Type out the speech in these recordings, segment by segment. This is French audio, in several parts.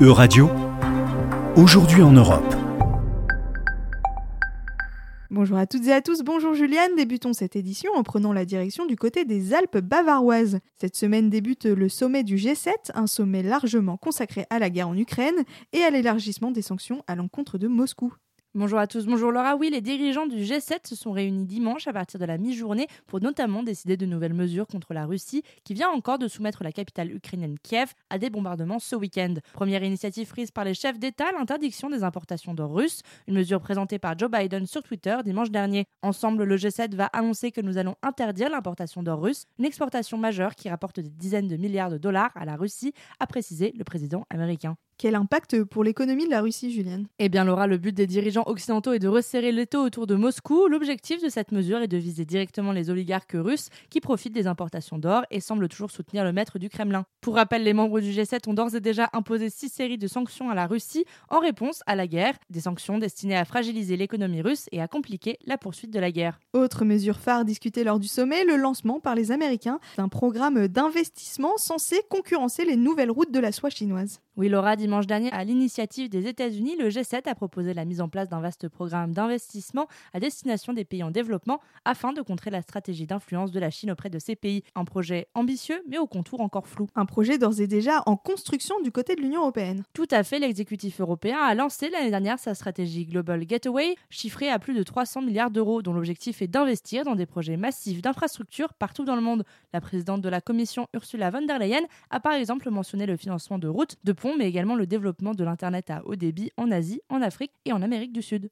E-Radio, aujourd'hui en Europe. Bonjour à toutes et à tous, bonjour Juliane. Débutons cette édition en prenant la direction du côté des Alpes bavaroises. Cette semaine débute le sommet du G7, un sommet largement consacré à la guerre en Ukraine et à l'élargissement des sanctions à l'encontre de Moscou. Bonjour à tous, bonjour Laura. Oui, les dirigeants du G7 se sont réunis dimanche à partir de la mi-journée pour notamment décider de nouvelles mesures contre la Russie qui vient encore de soumettre la capitale ukrainienne Kiev à des bombardements ce week-end. Première initiative prise par les chefs d'État, l'interdiction des importations d'or russe, une mesure présentée par Joe Biden sur Twitter dimanche dernier. Ensemble, le G7 va annoncer que nous allons interdire l'importation d'or russe, une exportation majeure qui rapporte des dizaines de milliards de dollars à la Russie, a précisé le président américain. Quel impact pour l'économie de la Russie, Julienne Eh bien, Laura, le but des dirigeants occidentaux est de resserrer l'étau autour de Moscou. L'objectif de cette mesure est de viser directement les oligarques russes qui profitent des importations d'or et semblent toujours soutenir le maître du Kremlin. Pour rappel, les membres du G7 ont d'ores et déjà imposé six séries de sanctions à la Russie en réponse à la guerre, des sanctions destinées à fragiliser l'économie russe et à compliquer la poursuite de la guerre. Autre mesure phare discutée lors du sommet, le lancement par les Américains d'un programme d'investissement censé concurrencer les nouvelles routes de la soie chinoise. Oui, Laura, dimanche dernier, à l'initiative des États-Unis, le G7 a proposé la mise en place d'un vaste programme d'investissement à destination des pays en développement afin de contrer la stratégie d'influence de la Chine auprès de ces pays. Un projet ambitieux, mais au contour encore flou. Un projet d'ores et déjà en construction du côté de l'Union européenne. Tout à fait, l'exécutif européen a lancé l'année dernière sa stratégie Global Gateway, chiffrée à plus de 300 milliards d'euros, dont l'objectif est d'investir dans des projets massifs d'infrastructures partout dans le monde. La présidente de la Commission, Ursula von der Leyen, a par exemple mentionné le financement de routes, de ponts, mais également le développement de l'Internet à haut débit en Asie, en Afrique et en Amérique du Sud.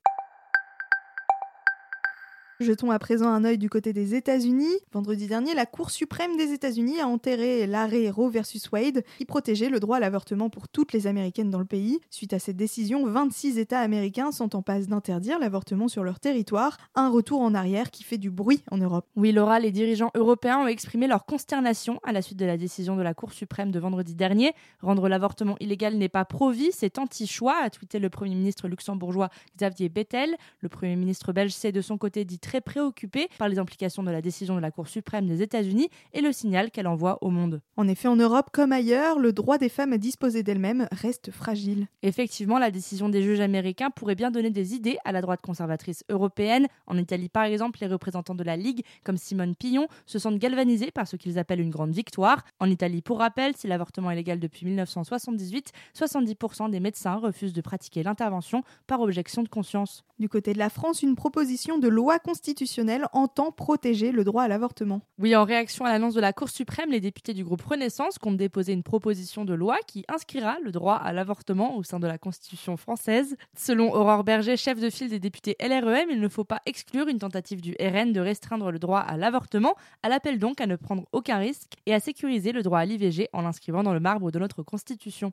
Jetons à présent un œil du côté des États-Unis. Vendredi dernier, la Cour suprême des États-Unis a enterré l'arrêt Roe versus Wade qui protégeait le droit à l'avortement pour toutes les Américaines dans le pays. Suite à cette décision, 26 États américains sont en passe d'interdire l'avortement sur leur territoire, un retour en arrière qui fait du bruit en Europe. Oui, Laura, les dirigeants européens ont exprimé leur consternation à la suite de la décision de la Cour suprême de vendredi dernier. Rendre l'avortement illégal n'est pas pro-vie, c'est anti-choix, a tweeté le Premier ministre luxembourgeois Xavier Bettel. Le Premier ministre belge s'est de son côté dit très préoccupé par les implications de la décision de la Cour suprême des États-Unis et le signal qu'elle envoie au monde. En effet, en Europe comme ailleurs, le droit des femmes à disposer d'elles-mêmes reste fragile. Effectivement, la décision des juges américains pourrait bien donner des idées à la droite conservatrice européenne. En Italie, par exemple, les représentants de la Ligue, comme Simone Pillon, se sentent galvanisés par ce qu'ils appellent une grande victoire. En Italie, pour rappel, si l'avortement est légal depuis 1978, 70% des médecins refusent de pratiquer l'intervention par objection de conscience. Du côté de la France, une proposition de loi constitutionnelle entend protéger le droit à l'avortement. Oui, en réaction à l'annonce de la Cour suprême, les députés du groupe Renaissance comptent déposer une proposition de loi qui inscrira le droit à l'avortement au sein de la Constitution française. Selon Aurore Berger, chef de file des députés LREM, il ne faut pas exclure une tentative du RN de restreindre le droit à l'avortement. Elle appelle donc à ne prendre aucun risque et à sécuriser le droit à l'IVG en l'inscrivant dans le marbre de notre Constitution.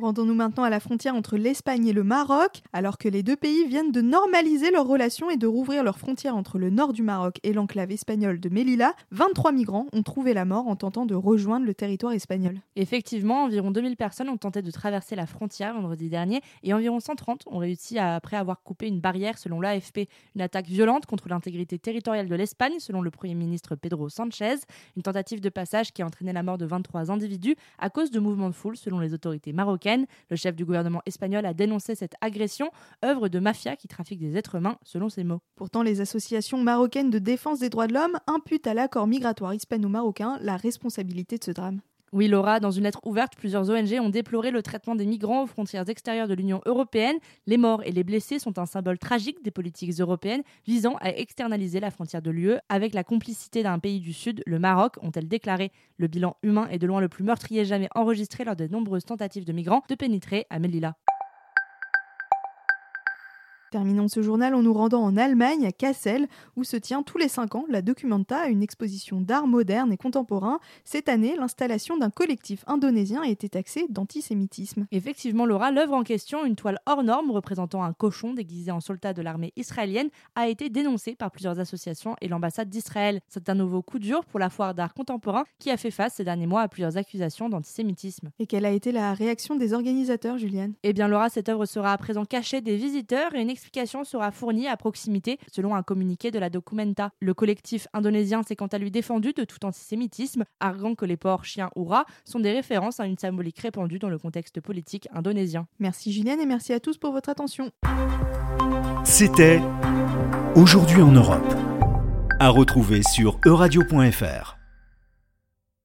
Rendons-nous maintenant à la frontière entre l'Espagne et le Maroc. Alors que les deux pays viennent de normaliser leurs relations et de rouvrir leurs frontières entre le nord du Maroc et l'enclave espagnole de Melilla, 23 migrants ont trouvé la mort en tentant de rejoindre le territoire espagnol. Effectivement, environ 2000 personnes ont tenté de traverser la frontière vendredi dernier et environ 130 ont réussi à, après avoir coupé une barrière selon l'AFP. Une attaque violente contre l'intégrité territoriale de l'Espagne selon le Premier ministre Pedro Sanchez. Une tentative de passage qui a entraîné la mort de 23 individus à cause de mouvements de foule selon les autorités marocaines. Le chef du gouvernement espagnol a dénoncé cette agression, œuvre de mafia qui trafique des êtres humains, selon ses mots. Pourtant, les associations marocaines de défense des droits de l'homme imputent à l'accord migratoire hispano-marocain la responsabilité de ce drame. Oui, Laura, dans une lettre ouverte, plusieurs ONG ont déploré le traitement des migrants aux frontières extérieures de l'Union européenne. Les morts et les blessés sont un symbole tragique des politiques européennes visant à externaliser la frontière de l'UE avec la complicité d'un pays du Sud, le Maroc, ont-elles déclaré. Le bilan humain est de loin le plus meurtrier jamais enregistré lors des nombreuses tentatives de migrants de pénétrer à Melilla. Terminons ce journal en nous rendant en Allemagne, à Kassel, où se tient tous les 5 ans la Documenta, une exposition d'art moderne et contemporain. Cette année, l'installation d'un collectif indonésien a été taxée d'antisémitisme. Effectivement, Laura, l'œuvre en question, une toile hors norme représentant un cochon déguisé en soldat de l'armée israélienne, a été dénoncée par plusieurs associations et l'ambassade d'Israël. C'est un nouveau coup dur pour la foire d'art contemporain qui a fait face ces derniers mois à plusieurs accusations d'antisémitisme. Et quelle a été la réaction des organisateurs, Juliane? Eh bien, Laura, cette œuvre sera à présent cachée des visiteurs et une explication sera fournie à proximité, selon un communiqué de la Documenta. Le collectif indonésien s'est quant à lui défendu de tout antisémitisme, arguant que les porcs, chiens ou rats sont des références à une symbolique répandue dans le contexte politique indonésien. Merci Julienne et merci à tous pour votre attention. C'était Aujourd'hui en Europe. À retrouver sur euradio.fr.